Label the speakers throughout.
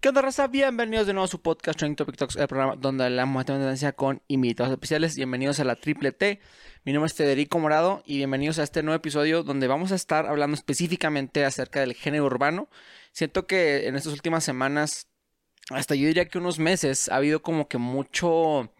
Speaker 1: ¿Qué onda, raza? Bienvenidos de nuevo a su podcast Training Topic Talks, el programa donde hablamos de tendencia con invitados especiales. Bienvenidos a la Triple T. Mi nombre es Federico Morado y bienvenidos a este nuevo episodio donde vamos a estar hablando específicamente acerca del género urbano. Siento que en estas últimas semanas, hasta yo diría que unos meses, ha habido como que mucho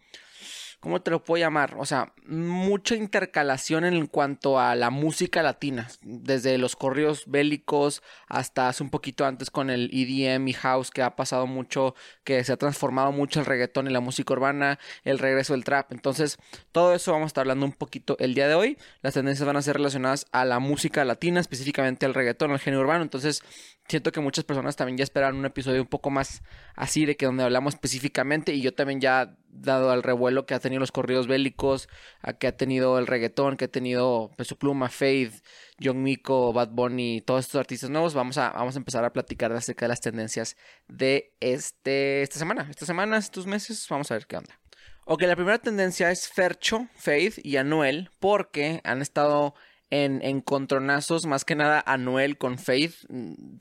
Speaker 1: ¿cómo te lo puedo llamar? O sea, mucha intercalación en cuanto a la música latina, desde los corridos bélicos hasta hace un poquito antes con el EDM y house que ha pasado mucho, que se ha transformado mucho el reggaetón y la música urbana, el regreso del trap. Entonces, todo eso vamos a estar hablando un poquito el día de hoy. Las tendencias van a ser relacionadas a la música latina, específicamente al reggaetón, al género urbano. Entonces, siento que muchas personas también ya esperan un episodio un poco más así de que donde hablamos específicamente y yo también ya dado al revuelo que ha tenido los corridos bélicos, a que ha tenido el reggaetón, que ha tenido Peso Pluma, Faith, Young Miko, Bad Bunny, todos estos artistas nuevos, vamos a, vamos a empezar a platicar acerca de las tendencias de este, esta semana, estas semanas, estos meses, vamos a ver qué onda. Ok, la primera tendencia es Fercho, Faith y Anuel, porque han estado en encontronazos, más que nada Anuel con Faith.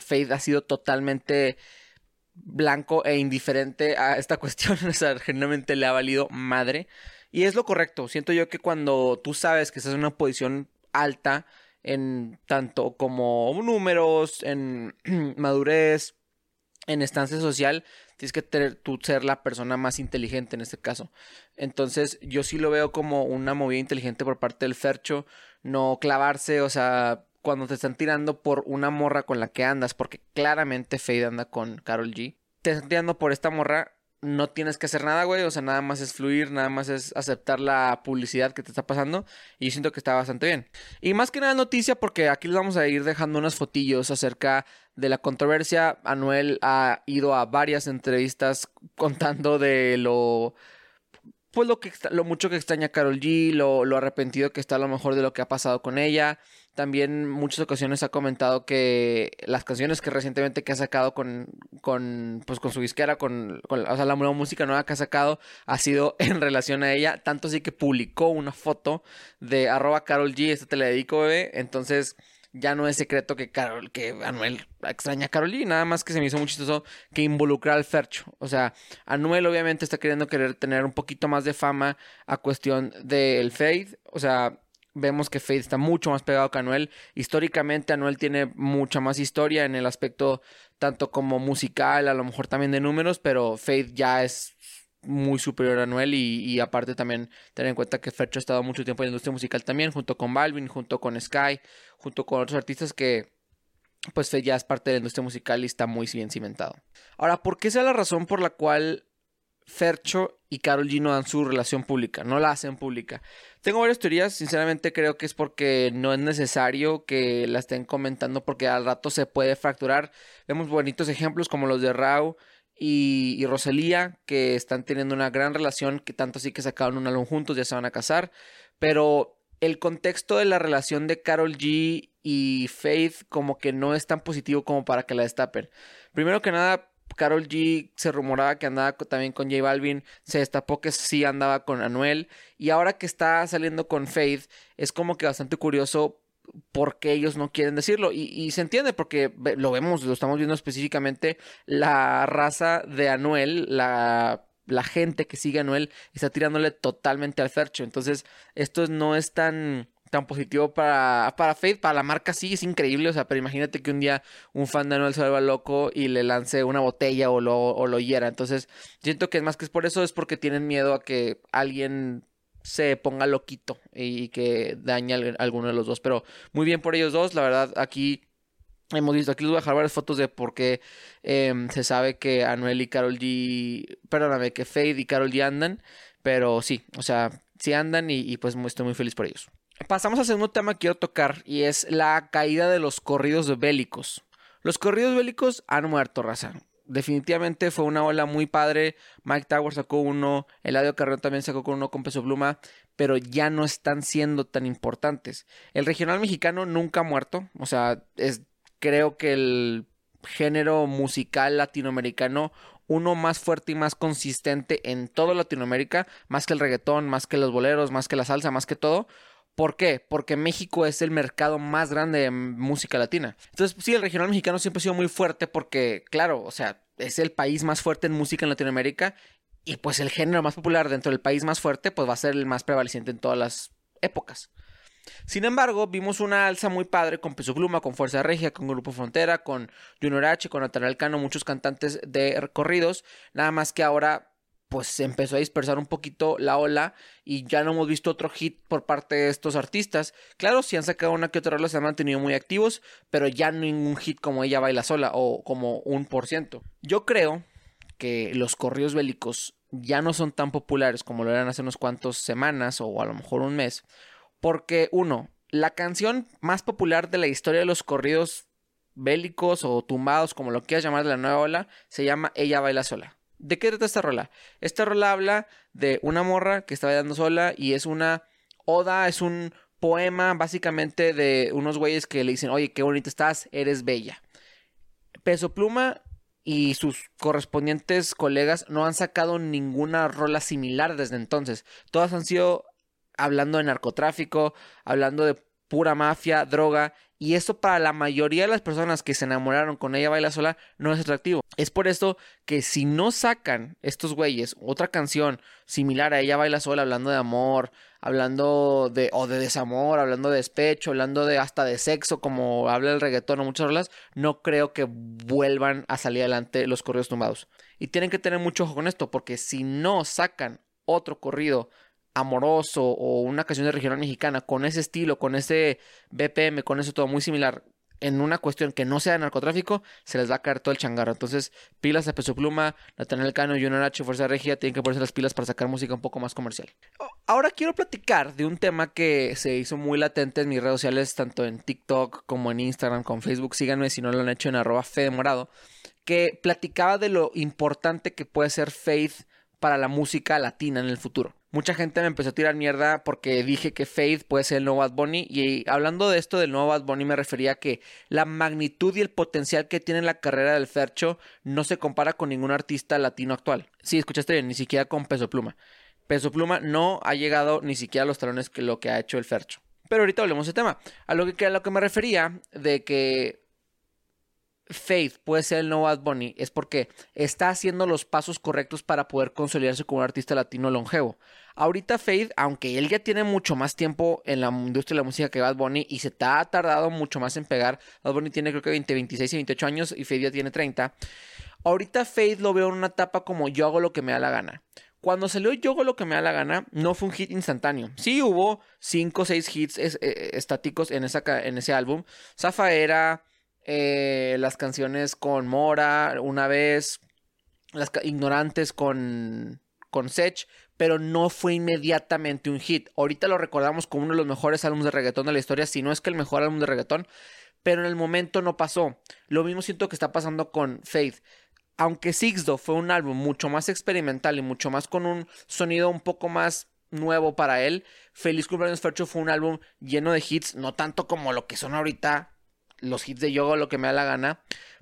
Speaker 1: Faith ha sido totalmente blanco e indiferente a esta cuestión, o sea, generalmente le ha valido madre. Y es lo correcto, siento yo que cuando tú sabes que estás en una posición alta, en tanto como números, en madurez, en estancia social, tienes que tener, tú ser la persona más inteligente en este caso. Entonces, yo sí lo veo como una movida inteligente por parte del Fercho, no clavarse, o sea, cuando te están tirando por una morra con la que andas, porque claramente Fade anda con Carol G. Te están tirando por esta morra, no tienes que hacer nada, güey. O sea, nada más es fluir, nada más es aceptar la publicidad que te está pasando. Y yo siento que está bastante bien. Y más que nada noticia, porque aquí les vamos a ir dejando unas fotillos acerca de la controversia. Anuel ha ido a varias entrevistas contando de lo pues lo que lo mucho que extraña a Carol G, lo, lo arrepentido que está a lo mejor de lo que ha pasado con ella. También muchas ocasiones ha comentado que las canciones que recientemente que ha sacado con, con, pues con su disquera, con, o sea, la música nueva que ha sacado ha sido en relación a ella. Tanto así que publicó una foto de arroba Carol G, este te la dedico, bebé. Entonces ya no es secreto que Carol, que Anuel extraña a Carol G, nada más que se me hizo muy chistoso que involucra al Fercho. O sea, Anuel obviamente está queriendo querer tener un poquito más de fama a cuestión del Faith. O sea, vemos que Faith está mucho más pegado que Anuel. Históricamente Anuel tiene mucha más historia en el aspecto tanto como musical, a lo mejor también de números, pero Faith ya es muy superior a Anuel y, aparte también tener en cuenta que Fercho ha estado mucho tiempo en la industria musical también, junto con Balvin, junto con Sky, junto con otros artistas que pues ya es parte de la industria musical y está muy bien cimentado. Ahora, ¿por qué es la razón por la cual Fercho y Carol G no dan su relación pública, no la hacen pública. Tengo varias teorías, sinceramente creo que es porque no es necesario que la estén comentando porque al rato se puede fracturar. Vemos bonitos ejemplos como los de Rao y, y Rosalía, que están teniendo una gran relación, que tanto así que sacaron un álbum juntos, ya se van a casar, pero el contexto de la relación de Carol G y Faith como que no es tan positivo como para que la destapen. Primero que nada, Carol G se rumoraba que andaba también con J Balvin, se destapó que sí andaba con Anuel y ahora que está saliendo con Faith es como que bastante curioso por qué ellos no quieren decirlo. Y, se entiende porque lo vemos, lo estamos viendo específicamente la raza de Anuel, la gente que sigue a Anuel está tirándole totalmente al Fercho. Entonces, esto no es tan tan positivo para, para Faith, para la marca sí, es increíble, o sea, pero imagínate que un día un fan de Anuel se vuelva loco y le lance una botella o lo, o lo hiera, entonces siento que más que es por eso, es porque tienen miedo a que alguien se ponga loquito y que dañe a alguno de los dos, pero muy bien por ellos dos, la verdad, aquí hemos visto, aquí les voy a dejar varias fotos de por qué em, se sabe que Anuel y Carol G, perdóname, que Faith y Carol G andan, pero sí, o sea, sí andan y, y pues estoy muy feliz por ellos. Pasamos al segundo tema que quiero tocar y es la caída de los corridos bélicos. Los corridos bélicos han muerto, raza. Definitivamente fue una ola muy padre. Mike Tower sacó uno, Eladio Carrón también sacó con uno con peso pluma, pero ya no están siendo tan importantes. El regional mexicano nunca ha muerto, o sea, es creo que el género musical latinoamericano uno más fuerte y más consistente en toda Latinoamérica, más que el reggaetón, más que los boleros, más que la salsa, más que todo. ¿Por qué? Porque México es el mercado más grande de música latina. Entonces, sí, el regional mexicano siempre ha sido muy fuerte porque, claro, o sea, es el país más fuerte en música en Latinoamérica y pues el género más popular dentro del país más fuerte pues va a ser el más prevaleciente en todas las épocas. Sin embargo, vimos una alza muy padre con Peso Pluma, con Fuerza Regia, con Grupo Frontera, con Junior H, con Natanael Cano, muchos cantantes de recorridos. Nada más que ahora pues se empezó a dispersar un poquito la ola y ya no hemos visto otro hit por parte de estos artistas. Claro, si han sacado una que otra rola se han mantenido muy activos, pero ya ningún hit como ella baila sola o como un por ciento. Yo creo que los corridos bélicos ya no son tan populares como lo eran hace unos cuantos semanas o a lo mejor un mes, porque uno, la canción más popular de la historia de los corridos bélicos o tumbados, como lo quieras llamar de la nueva ola, se llama Ella baila sola. ¿De qué trata esta rola? Esta rola habla de una morra que está bailando sola y es una oda, es un poema básicamente de unos güeyes que le dicen, oye, qué bonita estás, eres bella. Peso Pluma y sus correspondientes colegas no han sacado ninguna rola similar desde entonces. Todas han sido hablando de narcotráfico, hablando de pura mafia, droga, y eso para la mayoría de las personas que se enamoraron con ella baila sola no es atractivo. Es por esto que si no sacan estos güeyes otra canción similar a ella baila sola, hablando de amor, hablando de o de desamor, hablando de despecho, hablando de hasta de sexo, como habla el reggaetón o muchas rolas, no creo que vuelvan a salir adelante los corridos tumbados. Y tienen que tener mucho ojo con esto, porque si no sacan otro corrido amoroso o una canción de regional mexicana con ese estilo, con ese BPM, con eso todo muy similar en una cuestión que no sea de narcotráfico, se les va a caer todo el changarro. Entonces, pilas a Peso Pluma, Nathaniel Cano, Junior H, Fuerza Regia, tienen que ponerse las pilas para sacar música un poco más comercial. Ahora quiero platicar de un tema que se hizo muy latente en mis redes sociales, tanto en TikTok como en Instagram, con Facebook. Síganme si no lo han hecho en arroba Morado, que platicaba de lo importante que puede ser Faith para la música latina en el futuro. Mucha gente me empezó a tirar mierda porque dije que Faith puede ser el nuevo Bad Bunny. Y hablando de esto del nuevo Bad Bunny, me refería a que la magnitud y el potencial que tiene la carrera del Fercho no se compara con ningún artista latino actual. Sí, escuchaste bien, ni siquiera con Peso Pluma. Peso Pluma no ha llegado ni siquiera a los talones que lo que ha hecho el Fercho. Pero ahorita hablemos de tema. A lo que, a lo que me refería de que Faith puede ser el nuevo Bad Bunny es porque está haciendo los pasos correctos para poder consolidarse como un artista latino longevo. Ahorita Faith, aunque él ya tiene mucho más tiempo en la industria de la música que Bad Bunny y se ha tardado mucho más en pegar, Bad Bunny tiene creo que 20, 26 y 28 años y Faith ya tiene 30. Ahorita Faith lo veo en una etapa como yo hago lo que me da la gana. Cuando salió Yo hago lo que me da la gana, no fue un hit instantáneo. Sí hubo 5 o 6 hits eh, estáticos en, en ese álbum. Zafaera, eh, las canciones con Mora, una vez, las ignorantes con, con Sech, pero no fue inmediatamente un hit. Ahorita lo recordamos como uno de los mejores álbumes de reggaetón de la historia, si no es que el mejor álbum de reggaetón, pero en el momento no pasó. Lo mismo siento que está pasando con Faith. Aunque Sixdo fue un álbum mucho más experimental y mucho más con un sonido un poco más nuevo para él, Feliz Cumpleaños Fercho fue un álbum lleno de hits, no tanto como lo que son ahorita los hits de yoga, lo que me da la gana.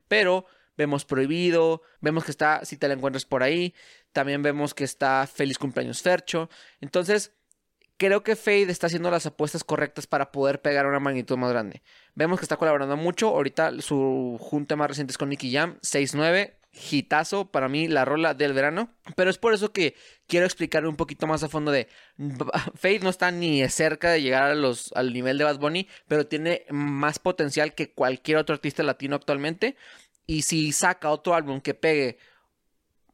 Speaker 1: Pero vemos Prohibido, vemos que está Si te la encuentras por ahí, también vemos que está Feliz cumpleaños Fercho. Entonces, creo que Fade está haciendo las apuestas correctas para poder pegar una magnitud más grande. Vemos que está colaborando mucho. Ahorita su junta más reciente es con Nicky Jam, 6-9 hitazo para mí la rola del verano. Pero es por eso que quiero explicar un poquito más a fondo de Faith no está ni cerca de llegar a los, al nivel de Bad Bunny, pero tiene más potencial que cualquier otro artista latino actualmente. Y si saca otro álbum que pegue,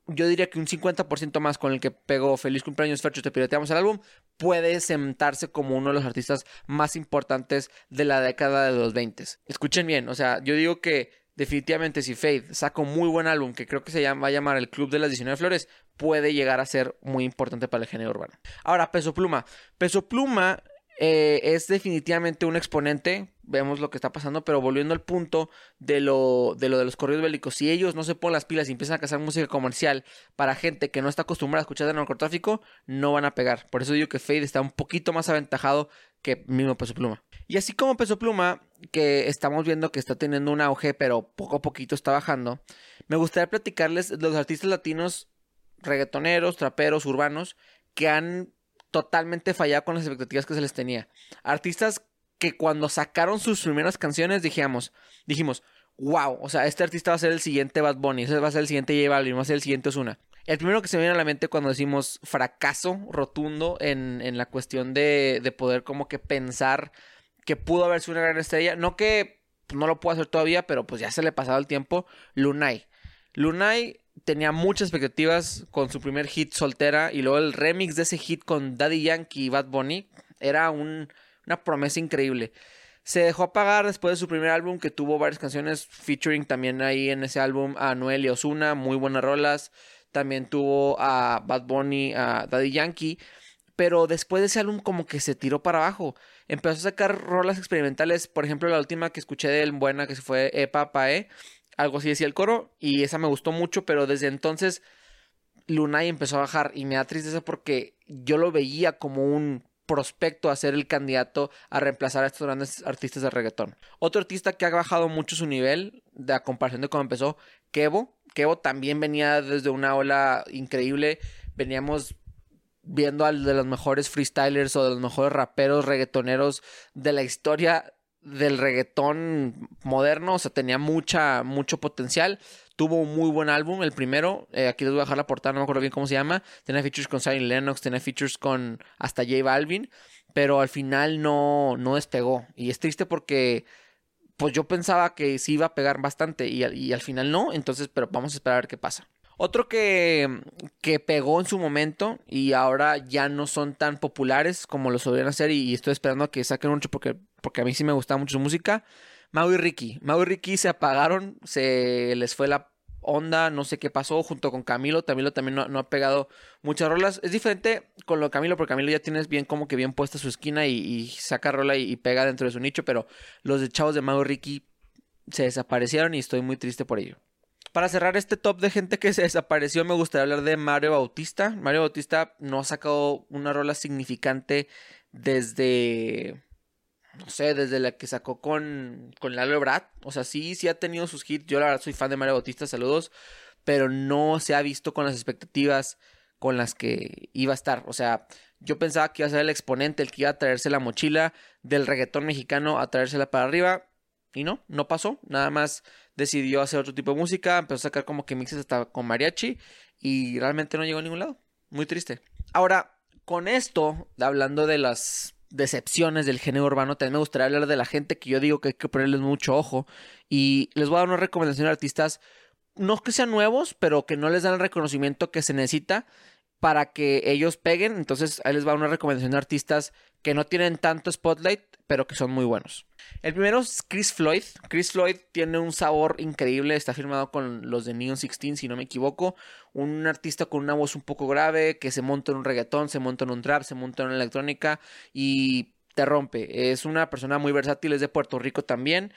Speaker 1: yo diría que un 50% más con el que pegó Feliz Cumpleaños Fercho, te pirateamos el álbum, puede sentarse como uno de los artistas más importantes de la década de los 20. Escuchen bien, o sea, yo digo que definitivamente si Faith saca un muy buen álbum que creo que se llama, va a llamar el Club de las 19 Flores, puede llegar a ser muy importante para el género urbano. Ahora, Peso Pluma. Peso Pluma eh, es definitivamente un exponente, vemos lo que está pasando, pero volviendo al punto de lo, de lo de los corridos bélicos, si ellos no se ponen las pilas y empiezan a cazar música comercial para gente que no está acostumbrada a escuchar de narcotráfico, no van a pegar. Por eso digo que Fade está un poquito más aventajado que mismo Peso Pluma. Y así como Peso Pluma, que estamos viendo que está teniendo un auge, pero poco a poquito está bajando, me gustaría platicarles los artistas latinos, reggaetoneros, traperos, urbanos, que han totalmente fallado con las expectativas que se les tenía. Artistas que cuando sacaron sus primeras canciones dijimos, dijimos, wow, o sea, este artista va a ser el siguiente Bad Bunny, ese va a ser el siguiente J Balvin, va a ser el siguiente Ozuna. El primero que se me viene a la mente cuando decimos fracaso rotundo en, en la cuestión de, de, poder como que pensar que pudo haber sido una gran estrella, no que no lo puedo hacer todavía, pero pues ya se le ha pasado el tiempo, Lunay. Lunay tenía muchas expectativas con su primer hit soltera y luego el remix de ese hit con Daddy Yankee y Bad Bunny era un, una promesa increíble. Se dejó apagar después de su primer álbum que tuvo varias canciones featuring también ahí en ese álbum a Noel y Osuna, muy buenas rolas. También tuvo a Bad Bunny, a Daddy Yankee. Pero después de ese álbum como que se tiró para abajo. Empezó a sacar rolas experimentales. Por ejemplo, la última que escuché de él, buena, que se fue Epa Pae. Algo así decía el coro. Y esa me gustó mucho. Pero desde entonces Lunay empezó a bajar. Y me da tristeza porque yo lo veía como un prospecto a ser el candidato a reemplazar a estos grandes artistas de reggaetón. Otro artista que ha bajado mucho su nivel de a comparación de cómo empezó, Kevo. Kevo también venía desde una ola increíble. Veníamos viendo al de los mejores freestylers o de los mejores raperos reggaetoneros de la historia del reggaetón moderno, o sea, tenía mucha, mucho potencial. Tuvo un muy buen álbum, el primero. Eh, aquí les voy a dejar la portada, no me acuerdo bien cómo se llama. Tenía features con Zion Lennox, tenía features con hasta J Balvin. Pero al final no, no despegó. Y es triste porque pues yo pensaba que sí iba a pegar bastante y, al final no. Entonces, pero vamos a esperar a ver qué pasa. Otro que, que, pegó en su momento y ahora ya no son tan populares como lo solían hacer y, estoy esperando a que saquen mucho porque, porque a mí sí me gustaba mucho su música. Mau y Ricky. Mau y Ricky se apagaron, se les fue la onda, no sé qué pasó, junto con Camilo. Camilo también no, ha pegado muchas rolas. Es diferente con lo de Camilo, porque Camilo ya tienes bien como que bien puesta su esquina y, saca rola y, pega dentro de su nicho, pero los de chavos de Mago Ricky se desaparecieron y estoy muy triste por ello. Para cerrar este top de gente que se desapareció, me gustaría hablar de Mario Bautista. Mario Bautista no ha sacado una rola significante desde no sé, desde la que sacó con, con Lalo Brad. O sea, sí, sí ha tenido sus hits. Yo la verdad soy fan de Mario Bautista, saludos. Pero no se ha visto con las expectativas con las que iba a estar. O sea, yo pensaba que iba a ser el exponente, el que iba a traerse la mochila del reggaetón mexicano a traérsela para arriba. Y no, no pasó. Nada más decidió hacer otro tipo de música. Empezó a sacar como que mixes hasta con mariachi. Y realmente no llegó a ningún lado. Muy triste. Ahora, con esto, hablando de las decepciones del género urbano, también me gustaría hablar de la gente que yo digo que hay que ponerles mucho ojo. Y les voy a dar una recomendación de artistas, no que sean nuevos, pero que no les dan el reconocimiento que se necesita para que ellos peguen. Entonces ahí les va una recomendación de artistas que no tienen tanto spotlight, pero que son muy buenos. El primero es Chris Floyd. Chris Floyd tiene un sabor increíble, está firmado con los de Neon 16, si no me equivoco. Un artista con una voz un poco grave, que se monta en un reggaetón, se monta en un trap, se monta en una electrónica y te rompe. Es una persona muy versátil, es de Puerto Rico también.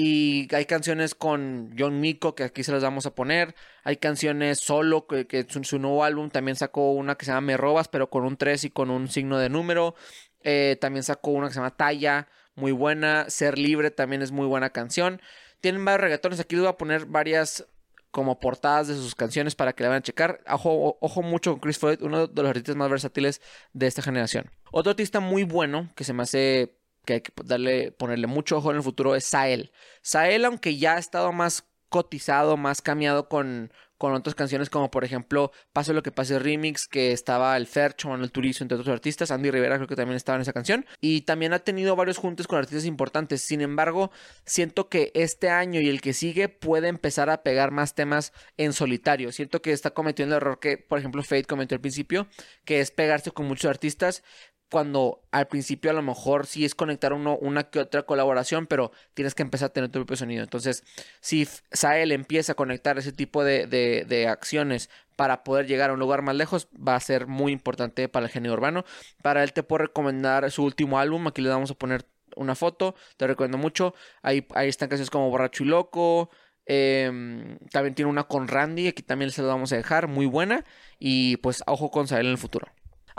Speaker 1: Y hay canciones con John Miko que aquí se las vamos a poner. Hay canciones solo, que, que su, nuevo álbum también sacó una que se llama Me Robas, pero con un 3 y con un signo de número. Eh, también sacó una que se llama Talla, muy buena. Ser Libre también es muy buena canción. Tienen varios reggaetones. Aquí les voy a poner varias como portadas de sus canciones para que la vayan a checar. Ojo, ojo mucho con Chris Floyd, uno de los artistas más versátiles de esta generación. Otro artista muy bueno que se me hace que hay que ponerle mucho ojo en el futuro es Sael. Sael, aunque ya ha estado más cotizado, más cambiado con, con otras canciones como por ejemplo Pase lo que pase remix que estaba el Fercho, el Turizo entre otros artistas, Andy Rivera creo que también estaba en esa canción. Y también ha tenido varios juntos con artistas importantes, sin embargo siento que este año y el que sigue puede empezar a pegar más temas en solitario, siento que está cometiendo el error que por ejemplo Fate cometió al principio, que es pegarse con muchos artistas cuando al principio a lo mejor sí es conectar uno, una que otra colaboración, pero tienes que empezar a tener tu propio sonido. Entonces, si Sael empieza a conectar ese tipo de, de, acciones para poder llegar a un lugar más lejos, va a ser muy importante para el género urbano. Para él te puedo recomendar su último álbum, aquí le vamos a poner una foto, te recomiendo mucho. Ahí, ahí están canciones como Borracho y Loco. Em, también tiene una con Randy, aquí también se la vamos a dejar, muy buena. Y pues ojo con Sael en el futuro.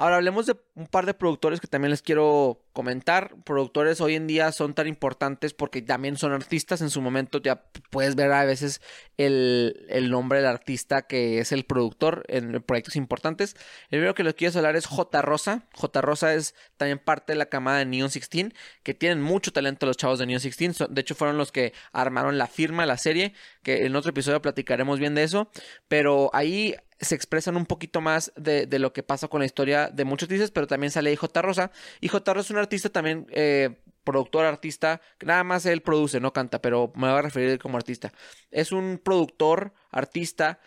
Speaker 1: Ahora hablemos de un par de productores que también les quiero comentar. Productores hoy en día son tan importantes porque también son artistas. En su momento ya puedes ver a veces el, el nombre del artista que es el productor en proyectos importantes. El primero que les quiero hablar es J. Rosa. J. Rosa es también parte de la camada de Neon 16, que tienen mucho talento los chavos de Neon 16. De hecho, fueron los que armaron la firma, la serie, que en otro episodio platicaremos bien de eso. Pero ahí se expresan un poquito más de, lo que pasa con la historia de muchos artistas, pero también sale J. Rosa. Y J. Rosa es un artista también, eh, productor, artista, nada más él produce, no canta, pero me voy a referir como artista. Es un productor, artista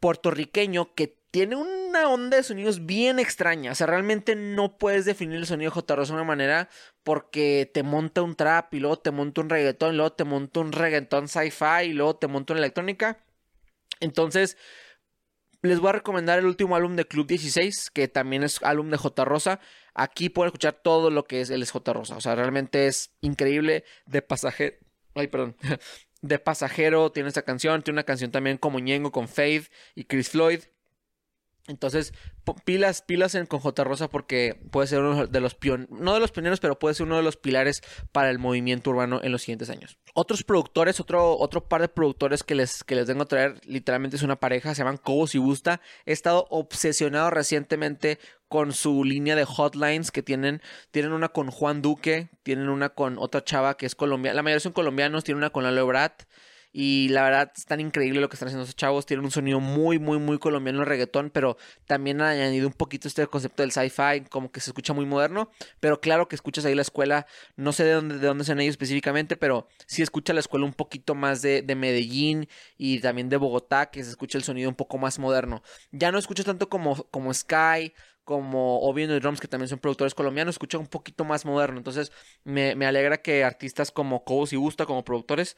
Speaker 1: puertorriqueño que tiene una onda de sonidos bien extraña. O sea, realmente no puedes definir el sonido J. Rosa de una manera porque te monta un trap y luego te monta un reggaetón, y luego te monta un reggaetón sci-fi y luego te monta una electrónica. Entonces, les voy a recomendar el último álbum de Club 16, que también es álbum de J. Rosa. Aquí pueden escuchar todo lo que es el J. Rosa. O sea, realmente es increíble. De pasajero. Ay, perdón. De pasajero tiene esta canción. Tiene una canción también como Ñengo con Faith y Chris Floyd. Entonces, pilas, pilas en con J. Rosa porque puede ser uno de los pioneros, no de los pioneros, pero puede ser uno de los pilares para el movimiento urbano en los siguientes años. Otros productores, otro, otro par de productores que les, que les vengo a traer, literalmente es una pareja, se llaman Cobos y Busta. He estado obsesionado recientemente con su línea de hotlines que tienen. Tienen una con Juan Duque, tienen una con otra chava que es colombiana. La mayoría son colombianos, tienen una con Lalo Brat. Y la verdad es tan increíble lo que están haciendo esos chavos. Tienen un sonido muy, muy, muy colombiano el reggaetón, pero también han añadido un poquito este concepto del sci-fi, como que se escucha muy moderno. Pero claro que escuchas ahí la escuela, no sé de dónde, de dónde son ellos específicamente, pero sí escucha la escuela un poquito más de, de Medellín y también de Bogotá, que se escucha el sonido un poco más moderno. Ya no escucho tanto como, como Sky, como Oviedo y Drums, que también son productores colombianos, escucha un poquito más moderno. Entonces, me, me alegra que artistas como Cobos y Gusta, como productores,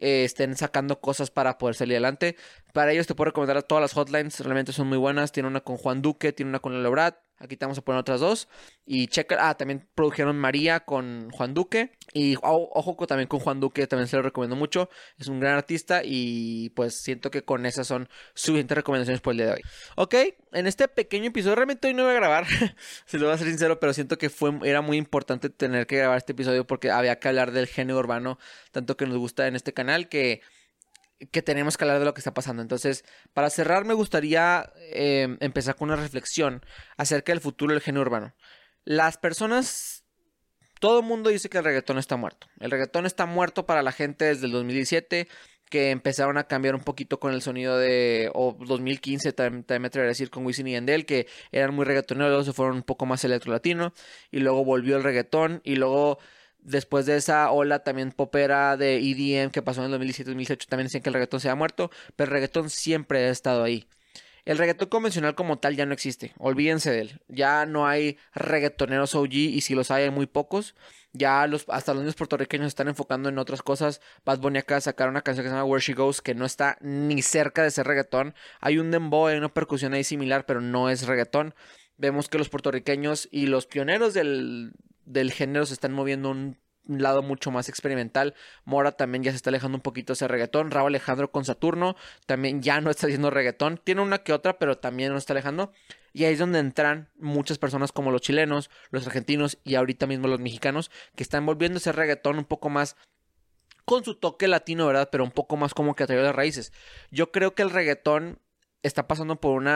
Speaker 1: eh, estén sacando cosas para poder salir adelante. Para ellos te puedo recomendar todas las hotlines, realmente son muy buenas. Tiene una con Juan Duque, tiene una con Lelo Brad. Aquí te vamos a poner otras dos. Y checa, ah, también produjeron María con Juan Duque. Y ojo también con Juan Duque, también se lo recomiendo mucho. Es un gran artista y pues siento que con esas son suficientes recomendaciones por el día de hoy. Ok, en este pequeño episodio, realmente hoy no voy a grabar, si lo voy a ser sincero, pero siento que fue, era muy importante tener que grabar este episodio porque había que hablar del género urbano, tanto que nos gusta en este canal, que que tenemos que hablar de lo que está pasando. Entonces, para cerrar, me gustaría em, empezar con una reflexión acerca del futuro del género urbano. Las personas, todo el mundo dice que el reggaetón está muerto. El reggaetón está muerto para la gente desde el 2017, que empezaron a cambiar un poquito con el sonido de, o 2015 también, me atrevería a decir con Wisin y Yandel, que eran muy reggaetoneros, luego se fueron un poco más electro latino, y luego volvió el reggaetón, y luego Después de esa ola también popera de EDM que pasó en el 2017-2018, también decían que el reggaetón se ha muerto, pero el reggaetón siempre ha estado ahí. El reggaetón convencional como tal ya no existe, olvídense de él. Ya no hay reggaetoneros OG y si los hay hay muy pocos. Ya los, hasta los niños puertorriqueños están enfocando en otras cosas. Bad Bunny acá sacaron una canción que se llama Where She Goes que no está ni cerca de ser reggaetón. Hay un dembow, hay una percusión ahí similar, pero no es reggaetón. Vemos que los puertorriqueños y los pioneros del, del género se están moviendo un lado mucho más experimental. Mora también ya se está alejando un poquito ese reggaetón. Raúl Alejandro con Saturno también ya no está haciendo reggaetón. Tiene una que otra, pero también no está alejando. Y ahí es donde entran muchas personas como los chilenos, los argentinos y ahorita mismo los mexicanos que están volviendo ese reggaetón un poco más con su toque latino, ¿verdad? Pero un poco más como que atraído de raíces. Yo creo que el reggaetón está pasando por un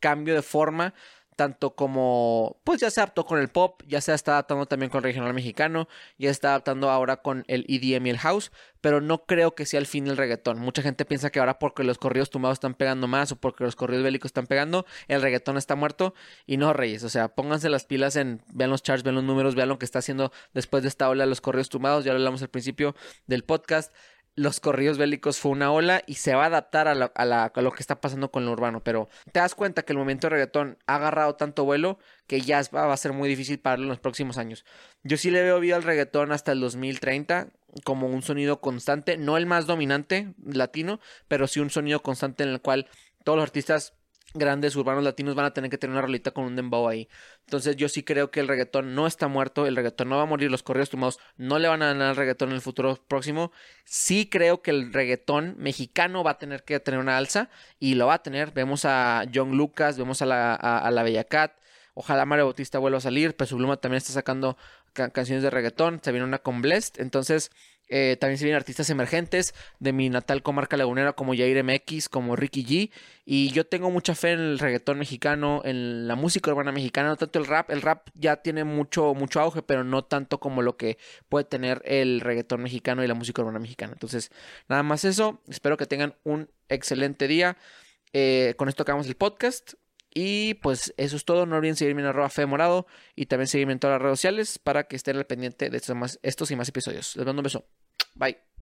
Speaker 1: cambio de forma tanto como, pues ya se adaptó con el pop, ya se está adaptando también con el regional mexicano, ya está adaptando ahora con el EDM y el house, pero no creo que sea el fin del reggaetón. Mucha gente piensa que ahora porque los corridos tumbados están pegando más o porque los corridos bélicos están pegando, el reggaetón está muerto y no, Reyes, o sea, pónganse las pilas en, vean los charts, vean los números, vean lo que está haciendo después de esta ola los corridos tumbados, ya lo hablamos al principio del podcast los corridos bélicos fue una ola y se va a adaptar a, lo que está pasando con lo urbano. Pero te das cuenta que el movimiento de reggaetón ha agarrado tanto vuelo que ya va, a ser muy difícil para en los próximos años. Yo sí le veo vida al reggaetón hasta el 2030 como un sonido constante, no el más dominante latino, pero sí un sonido constante en el cual todos los artistas grandes urbanos latinos van a tener que tener una rolita con un dembow ahí. Entonces yo sí creo que el reggaetón no está muerto, el reggaetón no va a morir, los correos tumbados no le van a ganar al reggaetón en el futuro próximo. Sí creo que el reggaetón mexicano va a tener que tener una alza y lo va a tener. Vemos a John Lucas, vemos a la, a, la Bella Cat, Ojalá Mario Bautista vuelva a salir. Peso Pluma también está sacando canciones de reggaetón. Se viene una con Blessed. Entonces, eh, también se vienen artistas emergentes de mi natal comarca lagunera como Jair MX, como Ricky G. Y yo tengo mucha fe en el reggaetón mexicano, en la música urbana mexicana, no tanto el rap. El rap ya tiene mucho, mucho auge, pero no tanto como lo que puede tener el reggaetón mexicano y la música urbana mexicana. Entonces, nada más eso. Espero que tengan un excelente día. Eh, con esto acabamos el podcast. Y pues eso es todo. No olviden seguirme en arroba Morado y también seguirme en todas las redes sociales para que estén al pendiente de estos, más, estos y más episodios. Les mando un beso. Bye.